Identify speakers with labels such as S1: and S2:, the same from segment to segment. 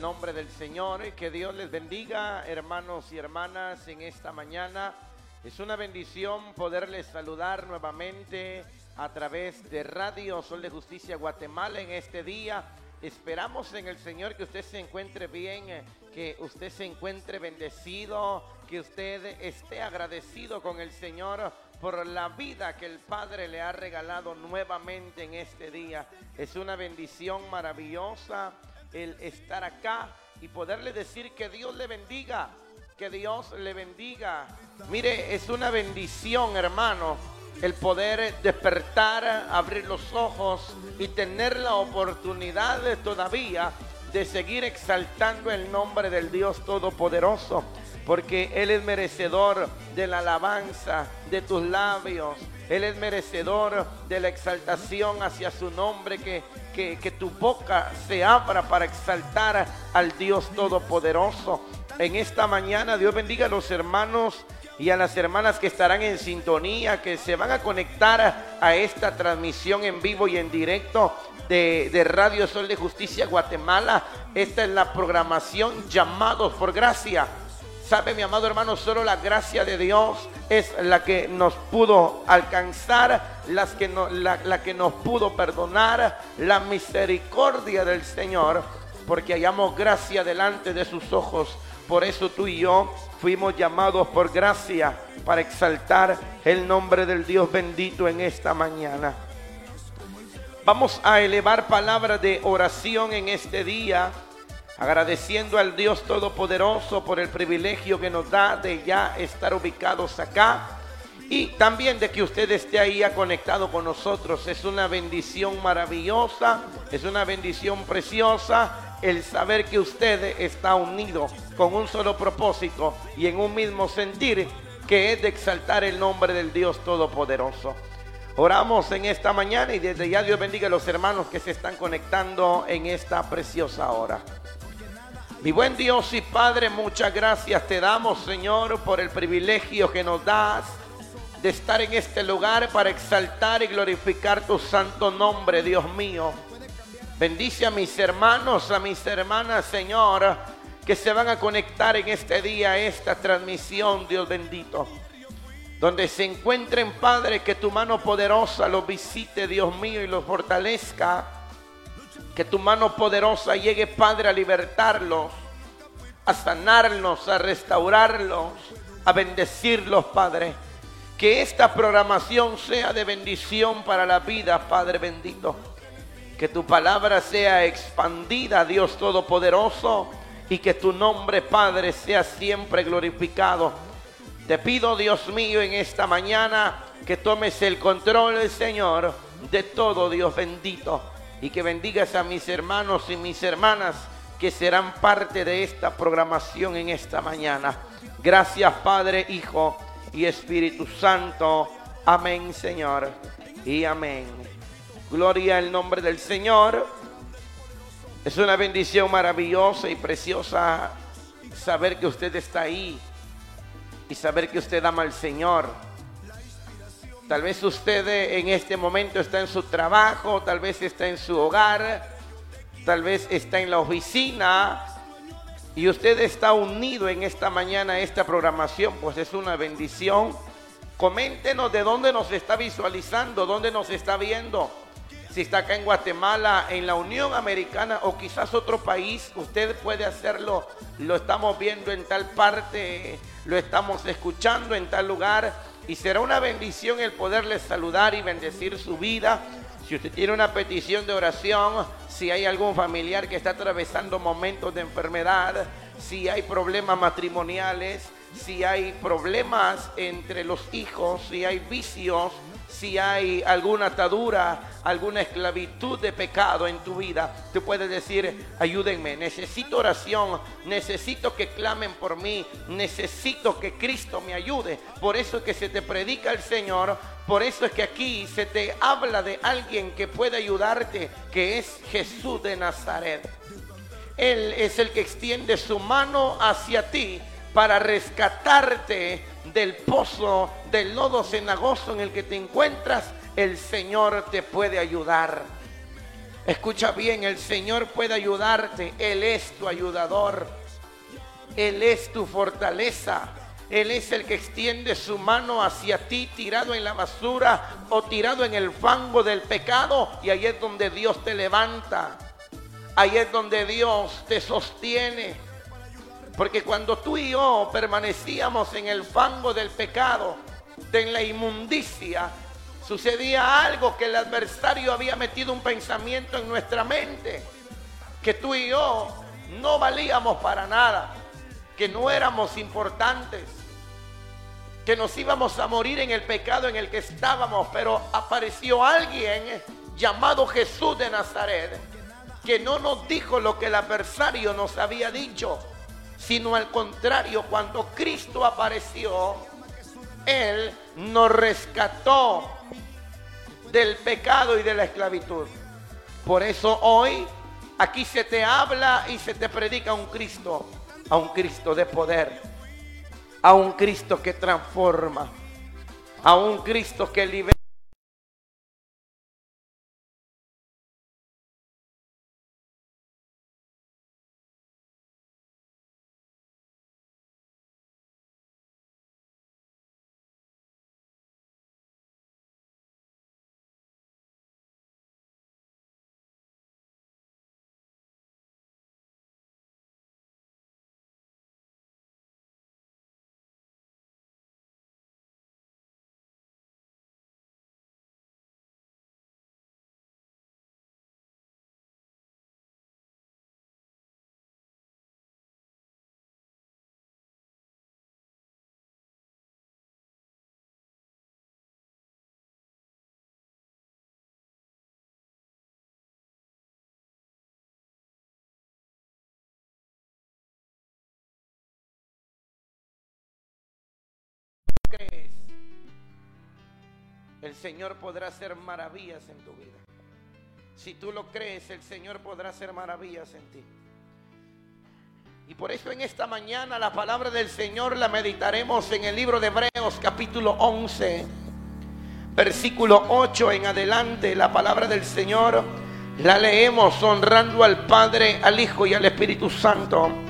S1: nombre del Señor. Que Dios les bendiga, hermanos y hermanas, en esta mañana. Es una bendición poderles saludar nuevamente a través de Radio Sol de Justicia Guatemala en este día. Esperamos en el Señor que usted se encuentre bien, que usted se encuentre bendecido, que usted esté agradecido con el Señor por la vida que el Padre le ha regalado nuevamente en este día. Es una bendición maravillosa el estar acá y poderle decir que Dios le bendiga, que Dios le bendiga. Mire, es una bendición, hermano, el poder despertar, abrir los ojos y tener la oportunidad todavía de seguir exaltando el nombre del Dios Todopoderoso, porque Él es merecedor de la alabanza de tus labios. Él es merecedor de la exaltación hacia su nombre, que, que, tu boca se abra para exaltar al Dios Todopoderoso. En esta mañana Dios bendiga a los hermanos y a las hermanas que estarán en sintonía, que se van a conectar a esta transmisión en vivo y en directo de, de, Radio Sol de Justicia Guatemala. Esta es la programación llamados por gracia. Sabe mi amado hermano, solo la gracia de Dios es la que nos pudo alcanzar, las que no, la, la que nos pudo perdonar, la misericordia del Señor, porque hallamos gracia delante de sus ojos. Por eso tú y yo fuimos llamados por gracia para exaltar el nombre del Dios bendito en esta mañana. Vamos a elevar palabras de oración en este día, agradeciendo al Dios Todopoderoso por el privilegio que nos da de ya estar ubicados acá y también de que usted esté ahí conectado con nosotros. Es una bendición maravillosa, es una bendición preciosa el saber que usted está unido con un solo propósito y en un mismo sentir que es de exaltar el nombre del Dios Todopoderoso. Oramos en esta mañana y desde ya Dios bendiga a los hermanos que se están conectando en esta preciosa hora. Mi buen Dios y Padre, muchas gracias te damos, Señor, por el privilegio que nos das de estar en este lugar para exaltar y glorificar tu santo nombre, Dios mío. Bendice a mis hermanos, a mis hermanas, Señor, que se van a conectar en este día a esta transmisión, Dios bendito. Donde se encuentren, Padre, que tu mano poderosa los visite, Dios mío, y los fortalezca. Que tu mano poderosa llegue, Padre, a libertarlos, a sanarlos, a restaurarlos, a bendecirlos, Padre. Que esta programación sea de bendición para la vida, Padre bendito. Que tu palabra sea expandida, Dios Todopoderoso, y que tu nombre, Padre, sea siempre glorificado. Te pido, Dios mío, en esta mañana que tomes el control, Señor, de todo, Dios bendito, y que bendigas a mis hermanos y mis hermanas que serán parte de esta programación en esta mañana. Gracias, Padre, Hijo y Espíritu Santo. Amén, Señor, y amén. Gloria al nombre del Señor. Es una bendición maravillosa y preciosa saber que usted está ahí y saber que usted ama al Señor. Tal vez usted en este momento está en su trabajo, tal vez está en su hogar, tal vez está en la oficina y usted está unido en esta mañana a esta programación, pues es una bendición. Coméntenos de dónde nos está visualizando, dónde nos está viendo si está acá en Guatemala, en la Unión Americana o quizás otro país, usted puede hacerlo. Lo estamos viendo en tal parte, lo estamos escuchando en tal lugar y será una bendición el poderle saludar y bendecir su vida. Si usted tiene una petición de oración, si hay algún familiar que está atravesando momentos de enfermedad, si hay problemas matrimoniales, si hay problemas entre los hijos, si hay vicios, si hay alguna atadura, alguna esclavitud de pecado en tu vida, tú puedes decir, ayúdenme, necesito oración, necesito que clamen por mí, necesito que Cristo me ayude. Por eso es que se te predica el Señor, por eso es que aquí se te habla de alguien que puede ayudarte, que es Jesús de Nazaret. Él es el que extiende su mano hacia ti para rescatarte del pozo, del lodo cenagoso en el que te encuentras, el Señor te puede ayudar. Escucha bien, el Señor puede ayudarte. Él es tu ayudador. Él es tu fortaleza. Él es el que extiende su mano hacia ti tirado en la basura o tirado en el fango del pecado. Y ahí es donde Dios te levanta. Ahí es donde Dios te sostiene. Porque cuando tú y yo permanecíamos en el fango del pecado, en la inmundicia, sucedía algo que el adversario había metido un pensamiento en nuestra mente, que tú y yo no valíamos para nada, que no éramos importantes, que nos íbamos a morir en el pecado en el que estábamos, pero apareció alguien llamado Jesús de Nazaret, que no nos dijo lo que el adversario nos había dicho, sino al contrario, cuando Cristo apareció, Él nos rescató del pecado y de la esclavitud. Por eso hoy aquí se te habla y se te predica un Cristo, a un Cristo de poder, a un Cristo que transforma, a un Cristo que libera. El Señor podrá hacer maravillas en tu vida. Si tú lo crees, el Señor podrá hacer maravillas en ti. Y por eso en esta mañana la palabra del Señor la meditaremos en el libro de Hebreos capítulo 11, versículo 8 en adelante. La palabra del Señor la leemos honrando al Padre, al Hijo y al Espíritu Santo.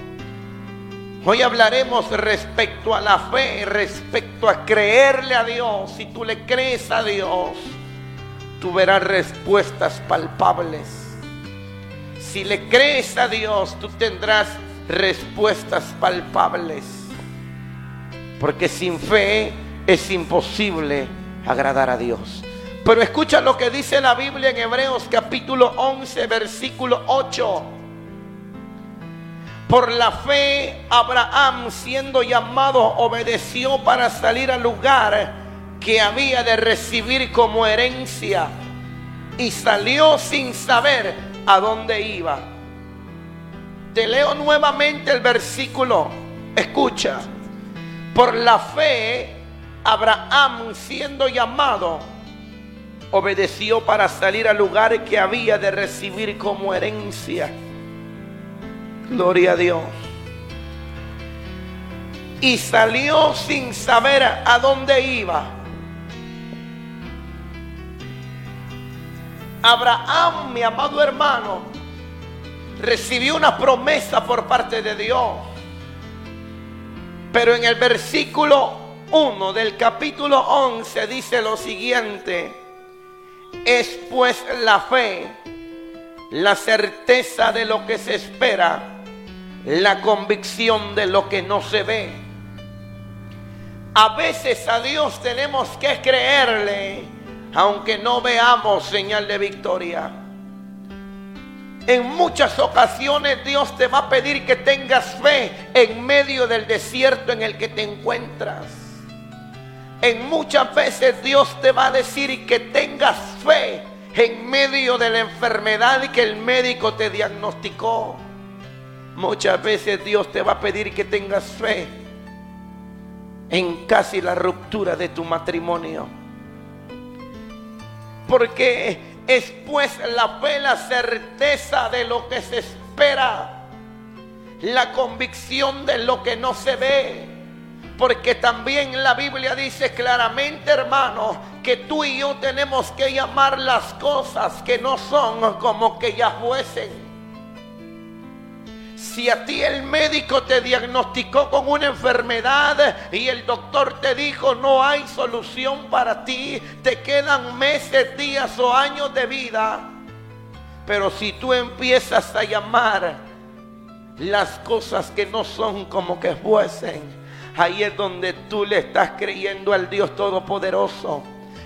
S1: Hoy hablaremos respecto a la fe, respecto a creerle a Dios. Si tú le crees a Dios, tú verás respuestas palpables. Si le crees a Dios, tú tendrás respuestas palpables. Porque sin fe es imposible agradar a Dios. Pero escucha lo que dice la Biblia en Hebreos capítulo 11, versículo 8. Por la fe, Abraham, siendo llamado, obedeció para salir al lugar que había de recibir como herencia y salió sin saber a dónde iba. Te leo nuevamente el versículo. Escucha. Por la fe, Abraham, siendo llamado, obedeció para salir al lugar que había de recibir como herencia Gloria a Dios. Y salió sin saber a dónde iba. Abraham, mi amado hermano, recibió una promesa por parte de Dios. Pero en el versículo 1 del capítulo 11 dice lo siguiente. Es pues la fe, la certeza de lo que se espera la convicción de lo que no se ve. A veces a Dios tenemos que creerle, aunque no veamos señal de victoria. En muchas ocasiones Dios te va a pedir que tengas fe en medio del desierto en el que te encuentras. En muchas veces Dios te va a decir que tengas fe en medio de la enfermedad que el médico te diagnosticó. Muchas veces Dios te va a pedir que tengas fe en casi la ruptura de tu matrimonio. Porque es pues la fe la certeza de lo que se espera, la convicción de lo que no se ve. Porque también la Biblia dice claramente, hermano, que tú y yo tenemos que llamar las cosas que no son como que ya fuesen. Si a ti el médico te diagnosticó con una enfermedad y el doctor te dijo no hay solución para ti, te quedan meses, días o años de vida. Pero si tú empiezas a llamar las cosas que no son como que fuesen, ahí es donde tú le estás creyendo al Dios Todopoderoso,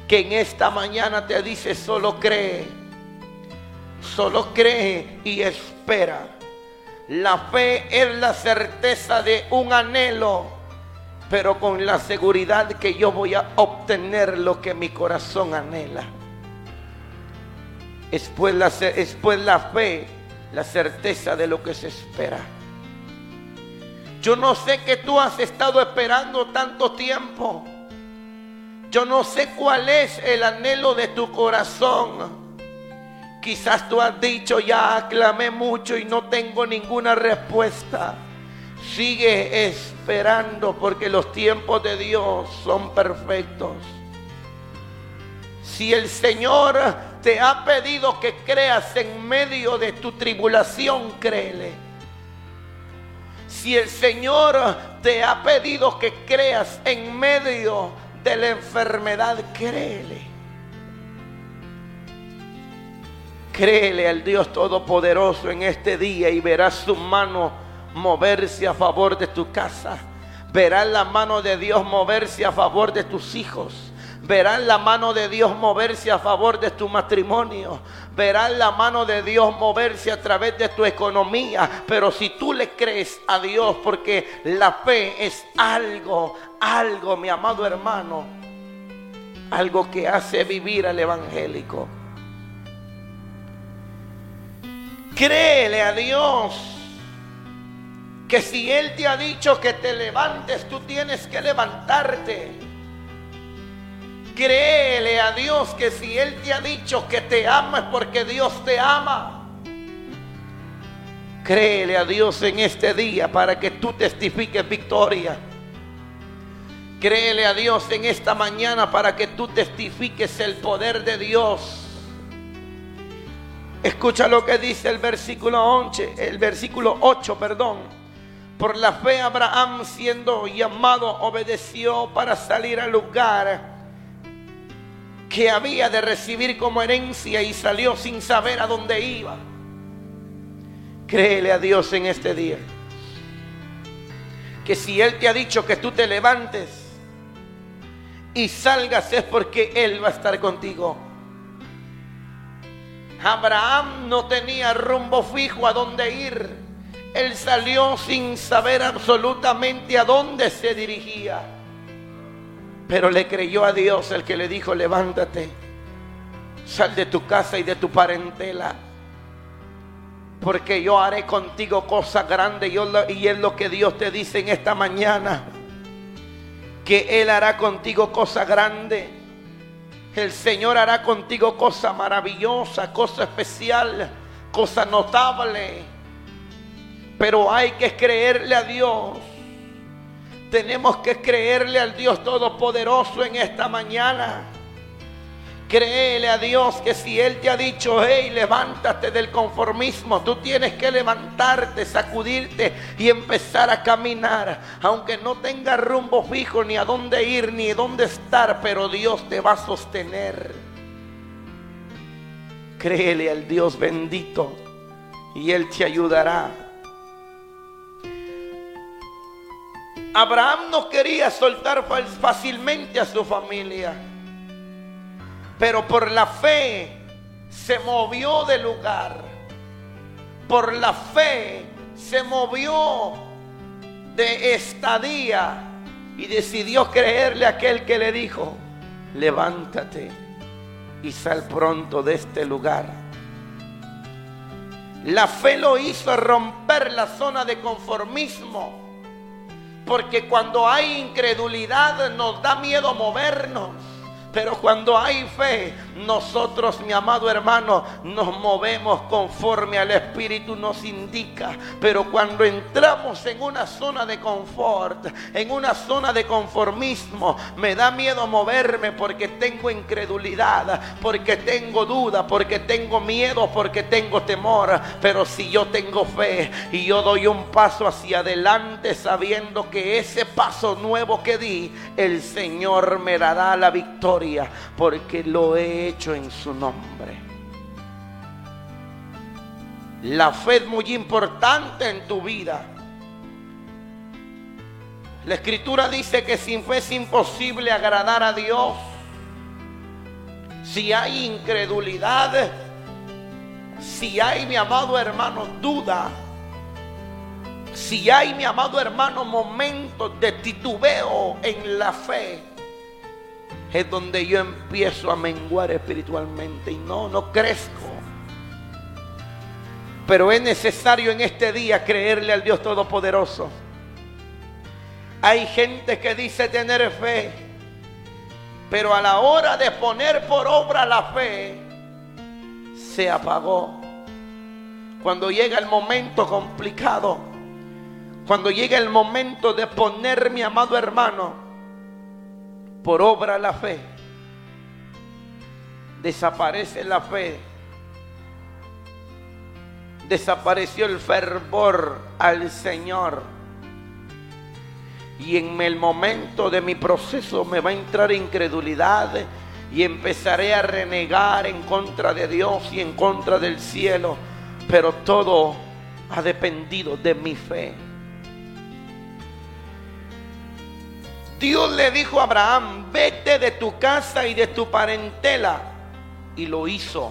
S1: que en esta mañana te dice solo cree, solo cree y espera. La fe es la certeza de un anhelo, pero con la seguridad que yo voy a obtener lo que mi corazón anhela. Después la, después la fe, la certeza de lo que se espera. Yo no sé que tú has estado esperando tanto tiempo. Yo no sé cuál es el anhelo de tu corazón. Quizás tú has dicho, ya aclamé mucho y no tengo ninguna respuesta. Sigue esperando porque los tiempos de Dios son perfectos. Si el Señor te ha pedido que creas en medio de tu tribulación, créele. Si el Señor te ha pedido que creas en medio de la enfermedad, créele. Créele al Dios Todopoderoso en este día y verás su mano moverse a favor de tu casa. Verás la mano de Dios moverse a favor de tus hijos. Verás la mano de Dios moverse a favor de tu matrimonio. Verás la mano de Dios moverse a través de tu economía. Pero si tú le crees a Dios, porque la fe es algo, algo, mi amado hermano, algo que hace vivir al evangélico. Créele a Dios que si Él te ha dicho que te levantes, tú tienes que levantarte. Créele a Dios que si Él te ha dicho que te ama porque Dios te ama. Créele a Dios en este día para que tú testifiques victoria. Créele a Dios en esta mañana para que tú testifiques el poder de Dios. Escucha lo que dice el versículo 11, el versículo 8, perdón. Por la fe Abraham siendo llamado obedeció para salir al lugar que había de recibir como herencia y salió sin saber a dónde iba. Créele a Dios en este día. Que si Él te ha dicho que tú te levantes y salgas es porque Él va a estar contigo. Abraham no tenía rumbo fijo a dónde ir. Él salió sin saber absolutamente a dónde se dirigía. Pero le creyó a Dios el que le dijo, levántate, sal de tu casa y de tu parentela. Porque yo haré contigo cosas grandes y es lo que Dios te dice en esta mañana. Que Él hará contigo cosas grandes el Señor hará contigo cosa maravillosa, cosa especial, cosa notable. Pero hay que creerle a Dios. Tenemos que creerle al Dios Todopoderoso en esta mañana. Créele a Dios que si Él te ha dicho, hey, levántate del conformismo, tú tienes que levantarte, sacudirte y empezar a caminar. Aunque no tengas rumbo fijo ni a dónde ir ni dónde estar, pero Dios te va a sostener. Créele al Dios bendito y Él te ayudará. Abraham no quería soltar fácilmente a su familia pero por la fe se movió de lugar. Por la fe se movió de estadía y decidió creerle a aquel que le dijo, levántate y sal pronto de este lugar. La fe lo hizo romper la zona de conformismo, porque cuando hay incredulidad nos da miedo movernos Pero cuando hay fe, nosotros, mi amado hermano, nos movemos conforme al Espíritu nos indica. Pero cuando entramos en una zona de confort, en una zona de conformismo, me da miedo moverme porque tengo incredulidad, porque tengo duda, porque tengo miedo, porque tengo temor. Pero si yo tengo fe y yo doy un paso hacia adelante sabiendo que ese paso nuevo que di, el Señor me dará la victoria porque lo he hecho en su nombre. La fe es muy importante en tu vida. La escritura dice que sin fe es imposible agradar a Dios. Si hay incredulidad, si hay, mi amado hermano, duda, si hay, mi amado hermano, momentos de titubeo en la fe, es donde yo empiezo a menguar espiritualmente y no, no crezco. Pero es necesario en este día creerle al Dios Todopoderoso. Hay gente que dice tener fe, pero a la hora de poner por obra la fe, se apagó. Cuando llega el momento complicado, cuando llega el momento de poner mi amado hermano por obra la fe. Desaparece la fe. Desapareció el fervor al Señor. Y en el momento de mi proceso me va a entrar incredulidad y empezaré a renegar en contra de Dios y en contra del cielo. Pero todo ha dependido de mi fe. Dios le dijo a Abraham, vete de tu casa y de tu parentela. Y lo hizo.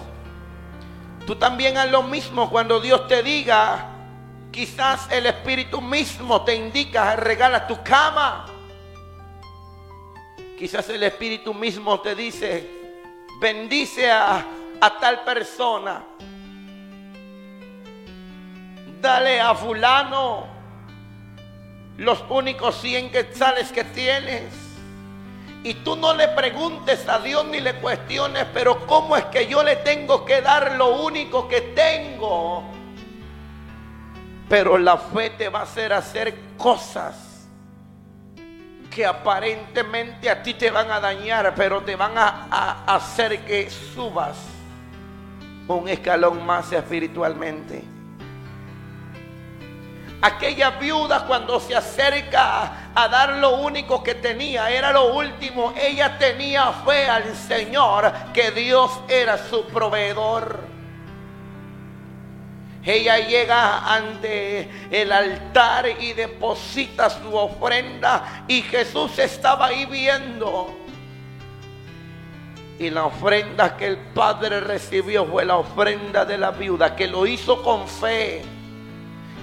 S1: Tú también haz lo mismo cuando Dios te diga, quizás el Espíritu mismo te indica, regala tu cama. Quizás el Espíritu mismo te dice, bendice a, a tal persona. Dale a fulano los únicos 100 quetzales que tienes. Y tú no le preguntes a Dios ni le cuestiones, pero ¿cómo es que yo le tengo que dar lo único que tengo? Pero la fe te va a hacer hacer cosas que aparentemente a ti te van a dañar, pero te van a, a hacer que subas un escalón más espiritualmente. Aquella viuda cuando se acerca a dar lo único que tenía, era lo último, ella tenía fe al Señor que Dios era su proveedor. Ella llega ante el altar y deposita su ofrenda y Jesús estaba ahí viendo. Y la ofrenda que el Padre recibió fue la ofrenda de la viuda, que lo hizo con fe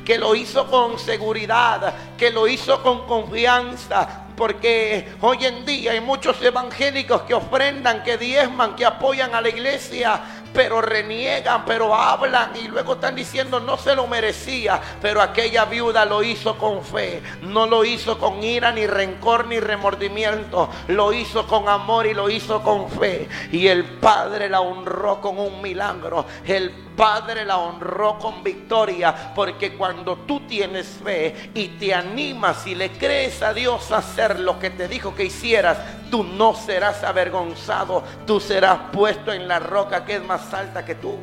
S1: que lo hizo con seguridad, que lo hizo con confianza, porque hoy en día hay muchos evangélicos que ofrendan, que diezman, que apoyan a la iglesia, pero reniegan, pero hablan y luego están diciendo no se lo merecía, pero aquella viuda lo hizo con fe, no lo hizo con ira, ni rencor, ni remordimiento, lo hizo con amor y lo hizo con fe. Y el Padre la honró con un milagro, el Padre la honró con victoria, porque cuando tú tienes fe y te animas y le crees a Dios a hacer lo que te dijo que hicieras, tú no serás avergonzado, tú serás puesto en la roca que es más alta que tú.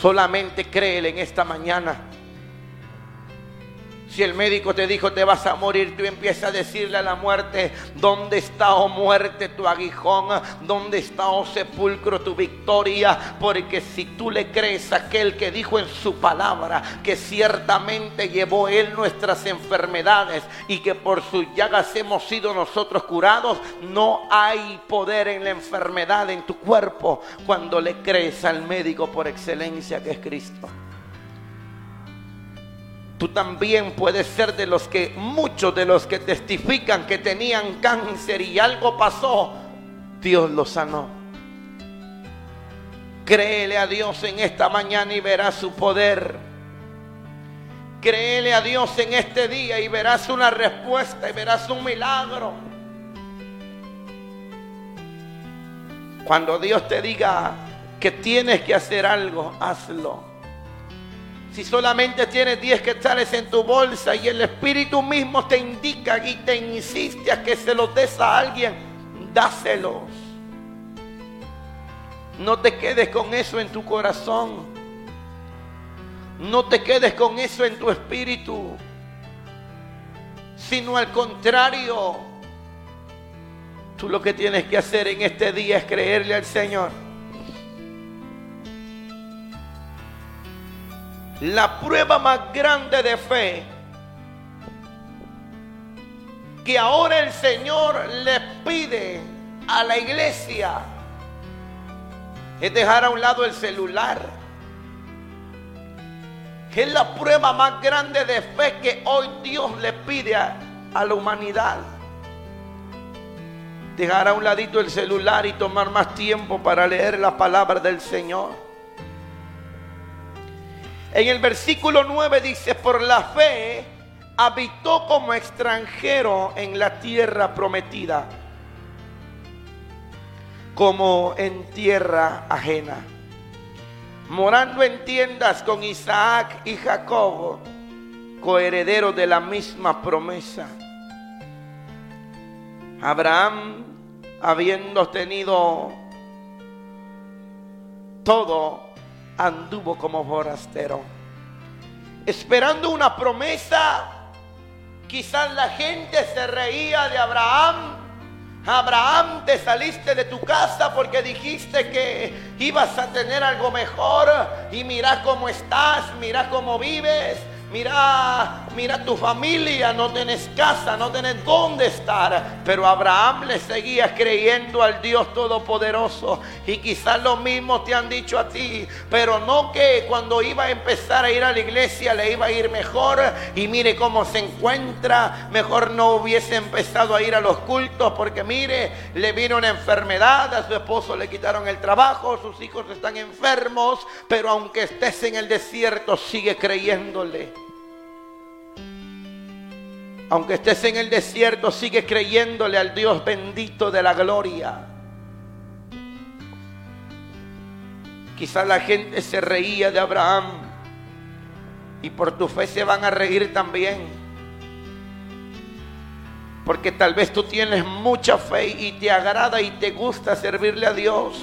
S1: Solamente créele en esta mañana. Si el médico te dijo te vas a morir, tú empiezas a decirle a la muerte, ¿dónde está, oh muerte, tu aguijón? ¿Dónde está, oh sepulcro, tu victoria? Porque si tú le crees a aquel que dijo en su palabra que ciertamente llevó él nuestras enfermedades y que por sus llagas hemos sido nosotros curados, no hay poder en la enfermedad en tu cuerpo cuando le crees al médico por excelencia que es Cristo. Tú también puedes ser de los que, muchos de los que testifican que tenían cáncer y algo pasó, Dios los sanó. Créele a Dios en esta mañana y verás su poder. Créele a Dios en este día y verás una respuesta y verás un milagro. Cuando Dios te diga que tienes que hacer algo, hazlo. Si solamente tienes 10 quetzales en tu bolsa y el Espíritu mismo te indica y te insiste a que se los des a alguien, dáselos. No te quedes con eso en tu corazón. No te quedes con eso en tu espíritu. Sino al contrario, tú lo que tienes que hacer en este día es creerle al Señor. La prueba más grande de fe que ahora el Señor le pide a la iglesia es dejar a un lado el celular. Es la prueba más grande de fe que hoy Dios le pide a, a la humanidad. Dejar a un ladito el celular y tomar más tiempo para leer la palabra del Señor. En el versículo 9 dice, por la fe habitó como extranjero en la tierra prometida como en tierra ajena, morando en tiendas con Isaac y Jacob, coherederos de la misma promesa. Abraham, habiendo tenido todo, anduvo como forastero, esperando una promesa. Quizás la gente se reía de Abraham Abraham, te saliste de tu casa porque dijiste que ibas a tener algo mejor y mira cómo estás, mira cómo vives. Mira, mira tu familia, no tenés casa, no tenés dónde estar. Pero Abraham le seguía creyendo al Dios Todopoderoso. Y quizás lo mismo te han dicho a ti. Pero no que cuando iba a empezar a ir a la iglesia le iba a ir mejor. Y mire cómo se encuentra. Mejor no hubiese empezado a ir a los cultos. Porque mire, le vino una enfermedad. A su esposo le quitaron el trabajo. Sus hijos están enfermos. Pero aunque estés en el desierto, sigue creyéndole. Aunque estés en el desierto, sigue creyéndole al Dios bendito de la gloria. Quizás la gente se reía de Abraham y por tu fe se van a reír también. Porque tal vez tú tienes mucha fe y te agrada y te gusta servirle a Dios.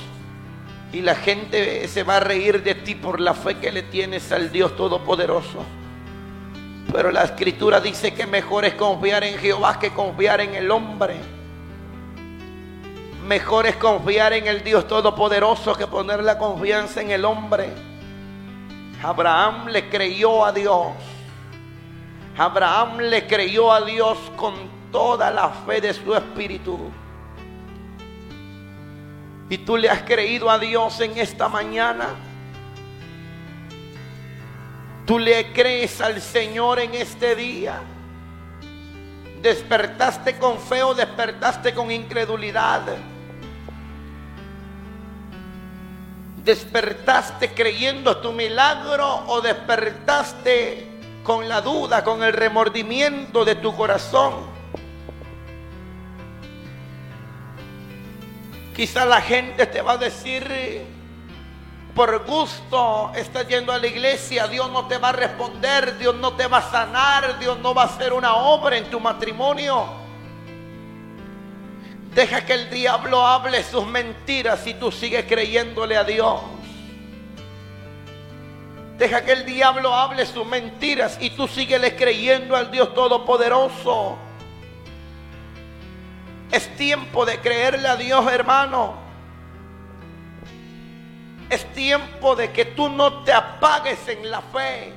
S1: Y la gente se va a reír de ti por la fe que le tienes al Dios Todopoderoso. Pero la escritura dice que mejor es confiar en Jehová que confiar en el hombre. Mejor es confiar en el Dios Todopoderoso que poner la confianza en el hombre. Abraham le creyó a Dios. Abraham le creyó a Dios con toda la fe de su espíritu. Y tú le has creído a Dios en esta mañana. ¿Tú le crees al Señor en este día? ¿Despertaste con fe o despertaste con incredulidad? ¿Despertaste creyendo tu milagro o despertaste con la duda, con el remordimiento de tu corazón? Quizá la gente te va a decir, por gusto estás yendo a la iglesia, Dios no te va a responder, Dios no te va a sanar, Dios no va a hacer una obra en tu matrimonio. Deja que el diablo hable sus mentiras y tú sigues creyéndole a Dios. Deja que el diablo hable sus mentiras y tú sigues creyendo al Dios Todopoderoso. Es tiempo de creerle a Dios, hermano. Es tiempo de que tú no te apagues en la fe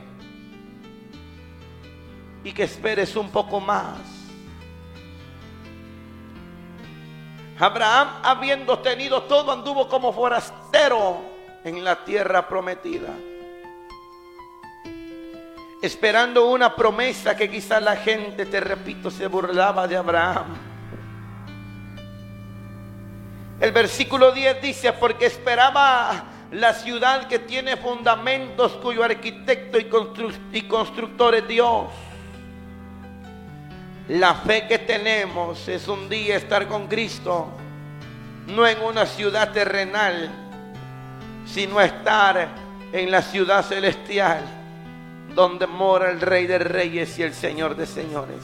S1: y que esperes un poco más. Abraham, habiendo tenido todo, anduvo como forastero en la tierra prometida. Esperando una promesa que quizá la gente, te repito, se burlaba de Abraham. El versículo 10 dice, porque esperaba la ciudad que tiene fundamentos cuyo arquitecto y, constructor es Dios. La fe que tenemos es un día estar con Cristo no en una ciudad terrenal, sino estar en la ciudad celestial, donde mora el Rey de Reyes y el Señor de Señores,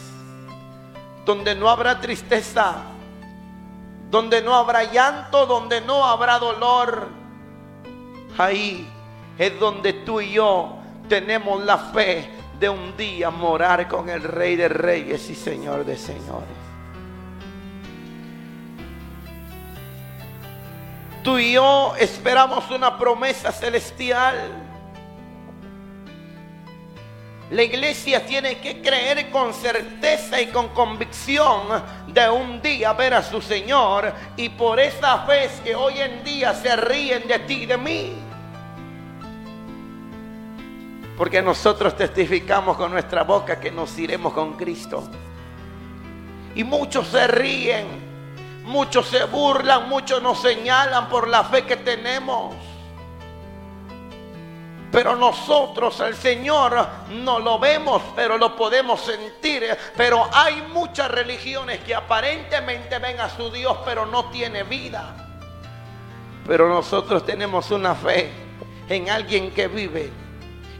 S1: donde no habrá tristeza, donde no habrá llanto, donde no habrá dolor. Ahí es donde tú y yo tenemos la fe de un día morar con el Rey de Reyes y Señor de Señores. Tú y yo esperamos una promesa celestial. La iglesia tiene que creer con certeza y con convicción de un día ver a su Señor. Y por esa fe que hoy en día se ríen de ti y de mí. Porque nosotros testificamos con nuestra boca que nos iremos con Cristo. Y muchos se ríen Muchos se burlan, muchos nos señalan por la fe que tenemos. Pero nosotros, el Señor, no lo vemos, pero lo podemos sentir. Pero hay muchas religiones que aparentemente ven a su Dios, pero no tiene vida. Pero nosotros tenemos una fe en alguien que vive,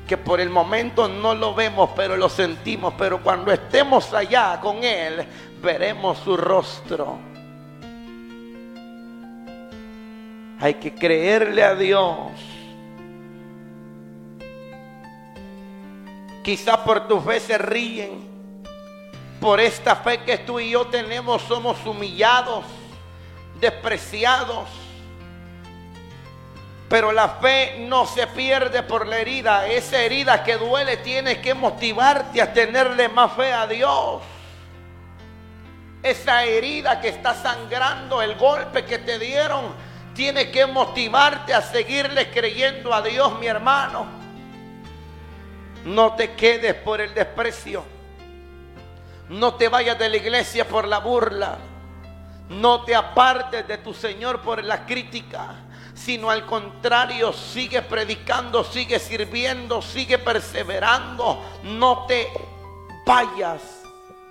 S1: que por el momento no lo vemos, pero lo sentimos. Pero cuando estemos allá con Él, veremos su rostro Hay que creerle a Dios. Quizás por tu fe se ríen. Por esta fe que tú y yo tenemos somos humillados, despreciados. Pero la fe no se pierde por la herida. Esa herida que duele tiene que motivarte a tenerle más fe a Dios. Esa herida que está sangrando, el golpe que te dieron, tiene que motivarte a seguirle creyendo a Dios, mi hermano. No te quedes por el desprecio. No te vayas de la iglesia por la burla. No te apartes de tu Señor por la crítica, sino al contrario, sigue predicando, sigue sirviendo, sigue perseverando. No te vayas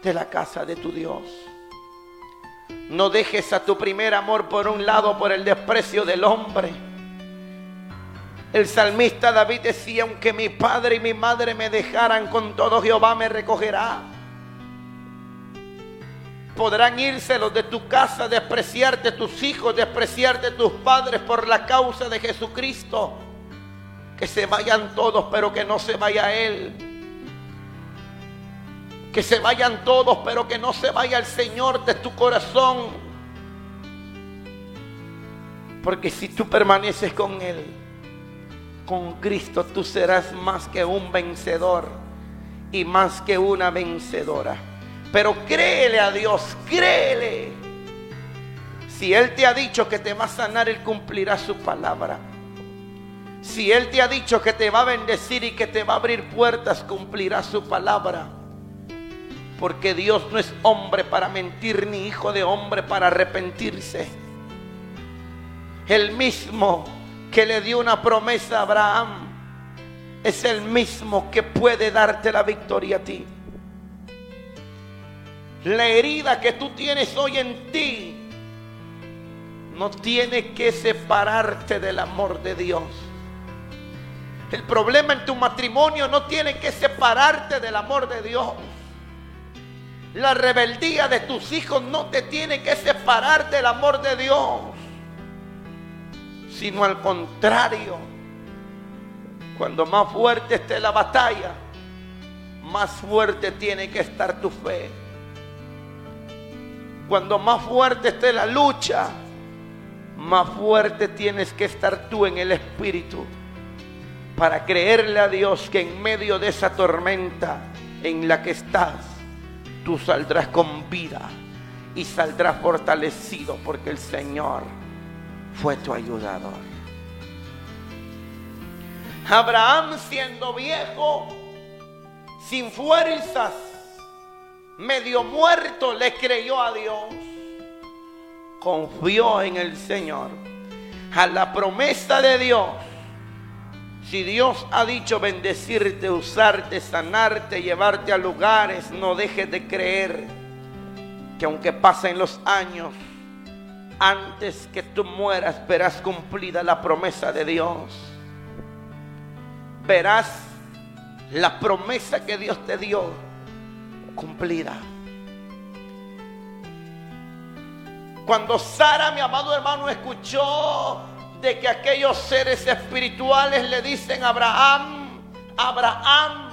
S1: de la casa de tu Dios. No dejes a tu primer amor por un lado por el desprecio del hombre. El salmista David decía, aunque mi padre y mi madre me dejaran, con todo Jehová me recogerá. Podrán irse los de tu casa, despreciarte tus hijos, despreciarte tus padres por la causa de Jesucristo. Que se vayan todos, pero que no se vaya Él. Que se vayan todos, pero que no se vaya el Señor de tu corazón. Porque si tú permaneces con Él, con Cristo, tú serás más que un vencedor y más que una vencedora. Pero créele a Dios, créele. Si Él te ha dicho que te va a sanar, Él cumplirá su palabra. Si Él te ha dicho que te va a bendecir y que te va a abrir puertas, cumplirá su palabra. Porque Dios no es hombre para mentir, ni hijo de hombre para arrepentirse. El mismo que le dio una promesa a Abraham es el mismo que puede darte la victoria a ti. La herida que tú tienes hoy en ti no tiene que separarte del amor de Dios. El problema en tu matrimonio no tiene que separarte del amor de Dios. La rebeldía de tus hijos no te tiene que separar del amor de Dios, sino al contrario. Cuando más fuerte esté la batalla, más fuerte tiene que estar tu fe. Cuando más fuerte esté la lucha, más fuerte tienes que estar tú en el Espíritu para creerle a Dios que en medio de esa tormenta en la que estás, tú saldrás con vida y saldrás fortalecido porque el Señor fue tu ayudador. Abraham siendo viejo, sin fuerzas, medio muerto, le creyó a Dios. Confió en el Señor. A la promesa de Dios si Dios ha dicho bendecirte, usarte, sanarte, llevarte a lugares, no dejes de creer que aunque pasen los años, antes que tú mueras verás cumplida la promesa de Dios. Verás la promesa que Dios te dio cumplida. Cuando Sara, mi amado hermano, escuchó de que aquellos seres espirituales le dicen Abraham, Abraham,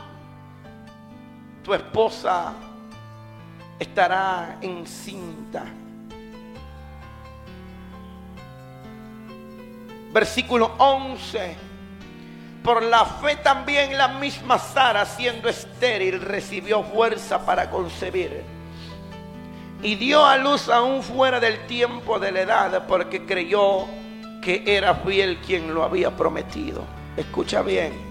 S1: tu esposa estará encinta. Versículo 11. Por la fe también la misma Sara, siendo estéril, recibió fuerza para concebir. Y dio a luz aún fuera del tiempo de la edad, porque creyó que era fiel quien lo había prometido. Escucha bien.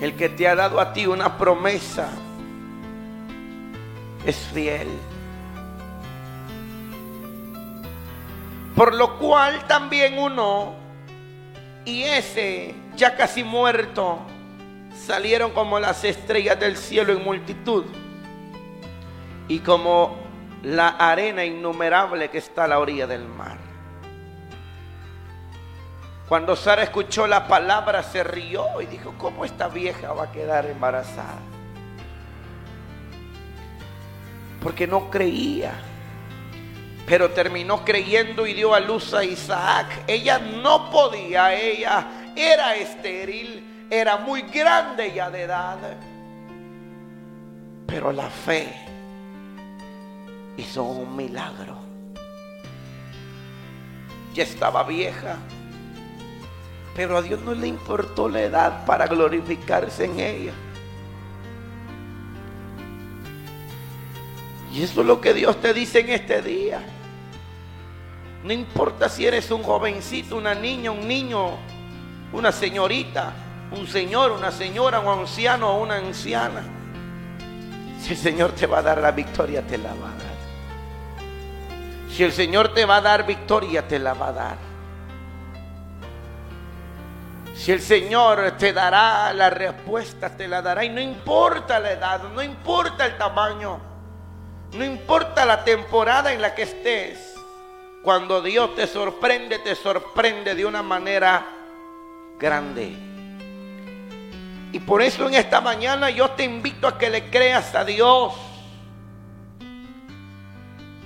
S1: El que te ha dado a ti una promesa es fiel. Por lo cual también uno y ese ya casi muerto salieron como las estrellas del cielo en multitud y como la arena innumerable que está a la orilla del mar. Cuando Sara escuchó la palabra se rió y dijo, ¿cómo esta vieja va a quedar embarazada? Porque no creía. Pero terminó creyendo y dio a luz a Isaac. Ella no podía, ella era estéril, era muy grande ya de edad. Pero la fe hizo un milagro. Ya estaba vieja, pero a Dios no le importó la edad para glorificarse en ella. Y eso es lo que Dios te dice en este día. No importa si eres un jovencito, una niña, un niño, una señorita, un señor, una señora, un anciano o una anciana. Si el Señor te va a dar la victoria, te la va a dar. Si el Señor te va a dar victoria, te la va a dar. Si el Señor te dará la respuesta, te la dará. Y no importa la edad, no importa el tamaño, no importa la temporada en la que estés. Cuando Dios te sorprende, te sorprende de una manera grande. Y por eso en esta mañana yo te invito a que le creas a Dios.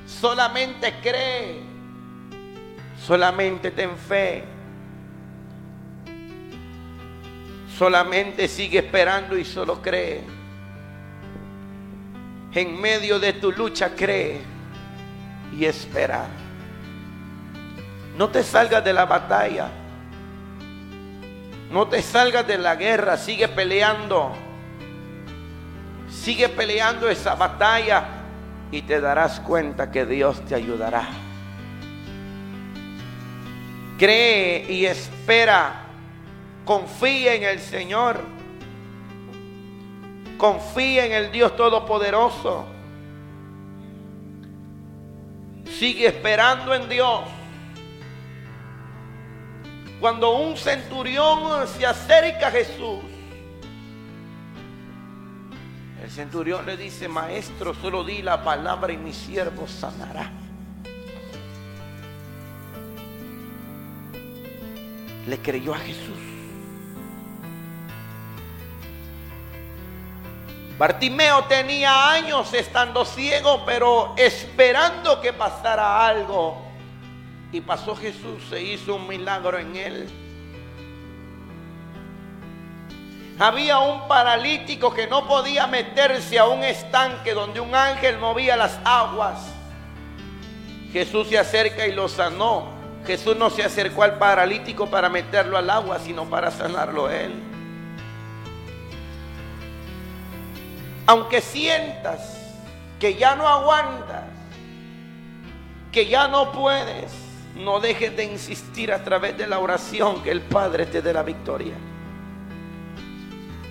S1: Solamente cree. Solamente ten fe. Solamente sigue esperando y solo cree. En medio de tu lucha cree y espera. No te salgas de la batalla. No te salgas de la guerra. Sigue peleando. Sigue peleando esa batalla y te darás cuenta que Dios te ayudará. Cree y espera. Confía en el Señor. Confía en el Dios Todopoderoso. Sigue esperando en Dios. Cuando un centurión se acerca a Jesús, el centurión le dice, maestro, solo di la palabra y mi siervo sanará. Le creyó a Jesús. Bartimeo tenía años estando ciego, pero esperando que pasara algo. Y pasó Jesús, se hizo un milagro en él. Había un paralítico que no podía meterse a un estanque donde un ángel movía las aguas. Jesús se acerca y lo sanó. Jesús no se acercó al paralítico para meterlo al agua, sino para sanarlo él. Aunque sientas que ya no aguantas, que ya no puedes, no dejes de insistir a través de la oración que el Padre te dé la victoria.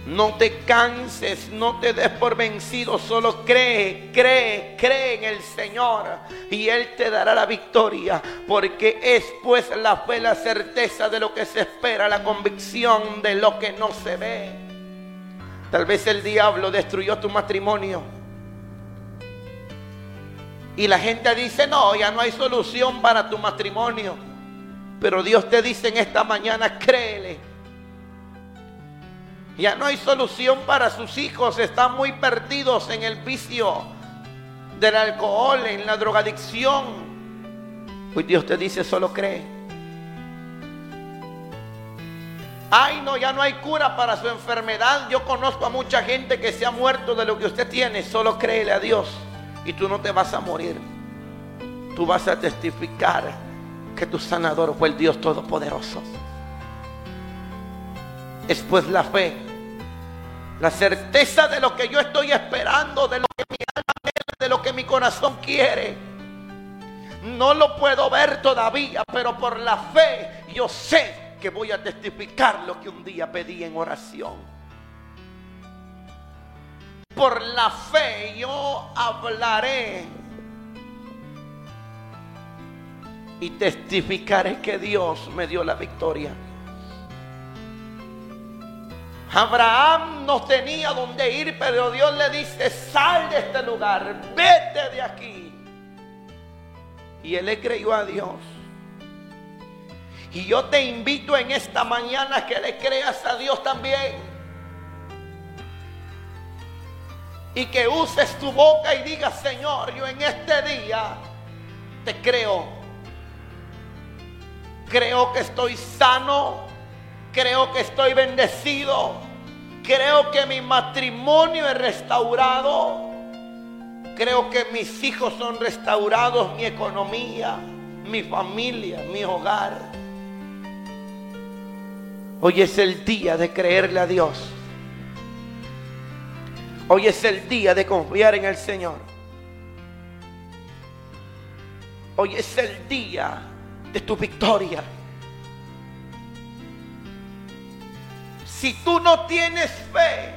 S1: No te canses, no te des por vencido, solo cree, cree, cree en el Señor y Él te dará la victoria, porque es pues la fe, la certeza de lo que se espera, la convicción de lo que no se ve. Tal vez el diablo destruyó tu matrimonio. Y la gente dice, no, ya no hay solución para tu matrimonio. Pero Dios te dice en esta mañana, créele. Ya no hay solución para sus hijos, están muy perdidos en el vicio del alcohol, en la drogadicción. Hoy Dios te dice, solo cree. Ay, no, ya no hay cura para su enfermedad. Yo conozco a mucha gente que se ha muerto de lo que usted tiene. Solo créele a Dios y tú no te vas a morir. Tú vas a testificar que tu sanador fue el Dios Todopoderoso. Es pues la fe, la certeza de lo que yo estoy esperando, de lo que mi alma quiere, de lo que mi corazón quiere. No lo puedo ver todavía, pero por la fe yo sé que voy a testificar lo que un día pedí en oración por la fe yo hablaré y testificaré que Dios me dio la victoria. Abraham no tenía donde ir, pero Dios le dice, sal de este lugar, vete de aquí. Y él le creyó a Dios. Y yo te invito en esta mañana que le creas a Dios también. Y que uses tu boca y digas, Señor, yo en este día te creo. Creo que estoy sano, creo que estoy bendecido, creo que mi matrimonio es restaurado, creo que mis hijos son restaurados, mi economía, mi familia, mi hogar. Hoy es el día de creerle a Dios. Hoy es el día de confiar en el Señor. Hoy es el día de tu victoria. Si tú no tienes fe,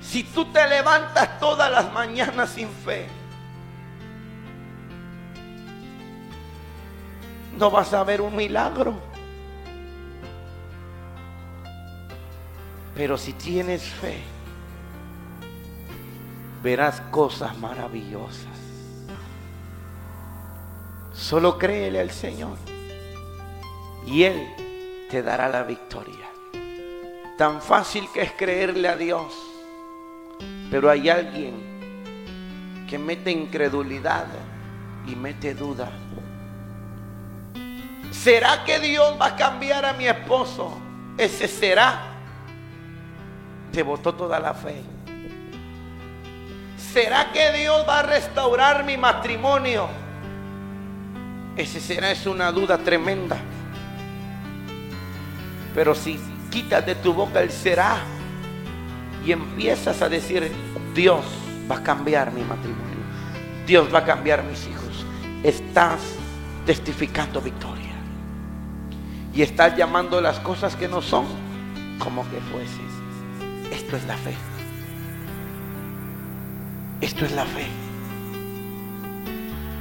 S1: si tú te levantas todas las mañanas sin fe, no vas a ver un milagro. Pero si tienes fe, verás cosas maravillosas. Solo créele al Señor y Él te dará la victoria. Tan fácil que es creerle a Dios, pero hay alguien que mete incredulidad y mete duda. ¿Será que Dios va a cambiar a mi esposo? Ese será te botó toda la fe. ¿Será que Dios va a restaurar mi matrimonio? Ese será es una duda tremenda. Pero si quitas de tu boca el será y empiezas a decir, Dios va a cambiar mi matrimonio, Dios va a cambiar mis hijos, estás testificando victoria. Y estás llamando las cosas que no son como que fuesen. Esto es la fe. Esto es la fe.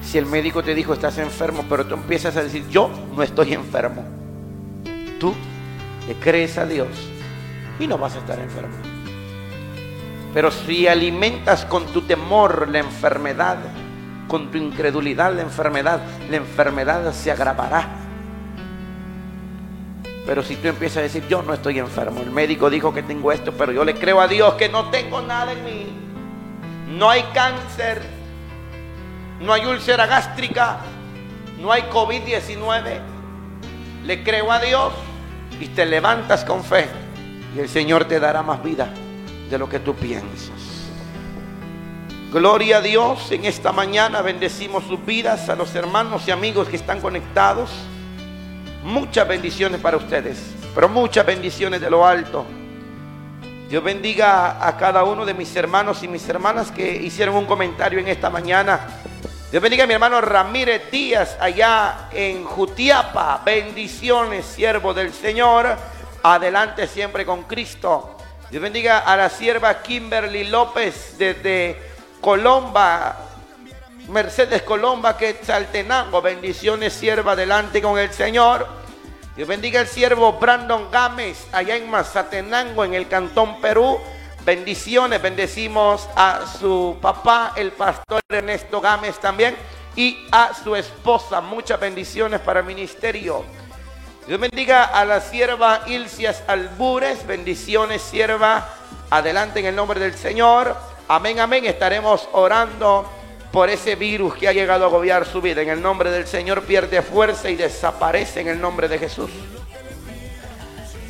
S1: Si el médico te dijo estás enfermo, pero tú empiezas a decir yo no estoy enfermo, tú le crees a Dios y no vas a estar enfermo. Pero si alimentas con tu temor la enfermedad, con tu incredulidad la enfermedad, la enfermedad se agravará pero si tú empiezas a decir, yo no estoy enfermo, el médico dijo que tengo esto, pero yo le creo a Dios que no tengo nada en mí. No hay cáncer, no hay úlcera gástrica, no hay COVID-19. Le creo a Dios y te levantas con fe y el Señor te dará más vida de lo que tú piensas. Gloria a Dios, en esta mañana bendecimos sus vidas a los hermanos y amigos que están conectados. Muchas bendiciones para ustedes, pero muchas bendiciones de lo alto. Dios bendiga a cada uno de mis hermanos y mis hermanas que hicieron un comentario en esta mañana. Dios bendiga a mi hermano Ramírez Díaz allá en Jutiapa. Bendiciones, siervo del Señor. Adelante siempre con Cristo. Dios bendiga a la sierva Kimberly López desde Colomba, Mercedes Colomba, que Saltenango. Bendiciones, sierva, adelante con el Señor. Dios bendiga al siervo Brandon Gámez, allá en Mazatenango, en el Cantón Perú. Bendiciones, bendecimos a su papá, el pastor Ernesto Gámez también, y a su esposa. Muchas bendiciones para el ministerio. Dios bendiga a la sierva Ilcias Albures. Bendiciones, sierva. Adelante en el nombre del Señor. Amén, amén. Estaremos orando por ese virus que ha llegado a agobiar su vida. En el nombre del Señor pierde fuerza y desaparece en el nombre de Jesús.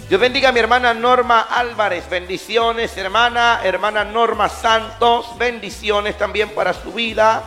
S1: Dios bendiga a mi hermana Norma Álvarez. Bendiciones, hermana. Hermana Norma Santos. Bendiciones también para su vida.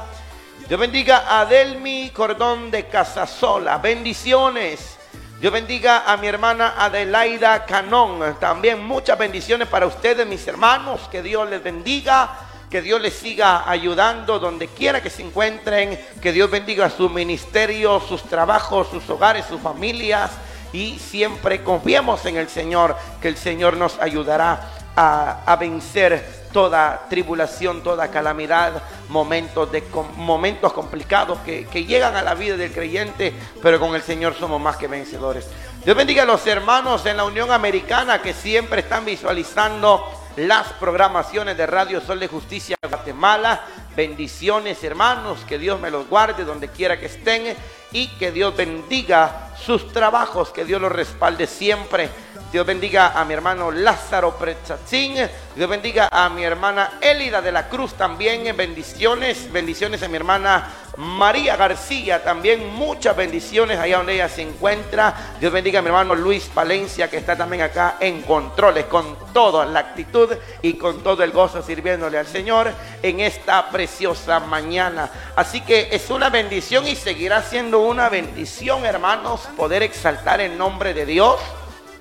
S1: Dios bendiga a Delmi Cordón de Casasola. Bendiciones. Dios bendiga a mi hermana Adelaida Canón. También muchas bendiciones para ustedes, mis hermanos. Que Dios les bendiga. Que Dios les siga ayudando donde quiera que se encuentren. Que Dios bendiga su ministerio, sus trabajos, sus hogares, sus familias y siempre confiemos en el Señor, que el Señor nos ayudará a, vencer toda tribulación, toda calamidad, momentos, de, momentos complicados que, que, llegan a la vida del creyente, pero con el Señor somos más que vencedores. Dios bendiga a los hermanos en la Unión Americana que siempre están visualizando las programaciones de Radio Sol de Justicia Guatemala. Bendiciones hermanos, que Dios me los guarde donde quiera que estén y que Dios bendiga sus trabajos, que Dios los respalde siempre. Dios bendiga a mi hermano Lázaro Prechatzín. Dios bendiga a mi hermana Elida de la Cruz también. Bendiciones, bendiciones a mi hermana María García también. Muchas bendiciones allá donde ella se encuentra. Dios bendiga a mi hermano Luis Palencia que está también acá en controles con toda la actitud y con todo el gozo sirviéndole al Señor en esta preciosa mañana. Así que es una bendición y seguirá siendo una bendición, hermanos, poder exaltar el nombre de Dios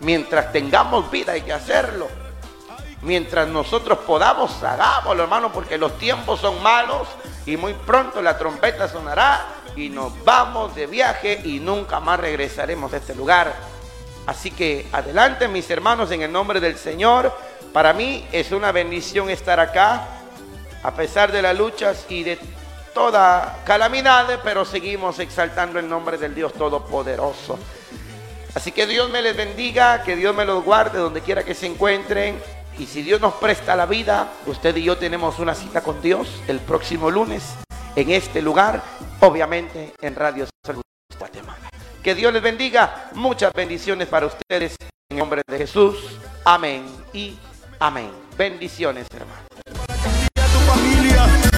S1: Mientras tengamos vida hay que hacerlo. Mientras nosotros podamos, hagámoslo, hermano, porque los tiempos son malos y muy pronto la trompeta sonará y nos vamos de viaje y nunca más regresaremos a este lugar. Así que adelante, mis hermanos, en el nombre del Señor. Para mí es una bendición estar acá, a pesar de las luchas y de toda calamidad, pero seguimos exaltando el nombre del Dios Todopoderoso. Así que Dios me les bendiga, que Dios me los guarde donde quiera que se encuentren. Y si Dios nos presta la vida, usted y yo tenemos una cita con Dios el próximo lunes en este lugar, obviamente en Radio Salud Guatemala. Que Dios les bendiga, muchas bendiciones para ustedes en nombre de Jesús. Amén y amén. Bendiciones, hermanos.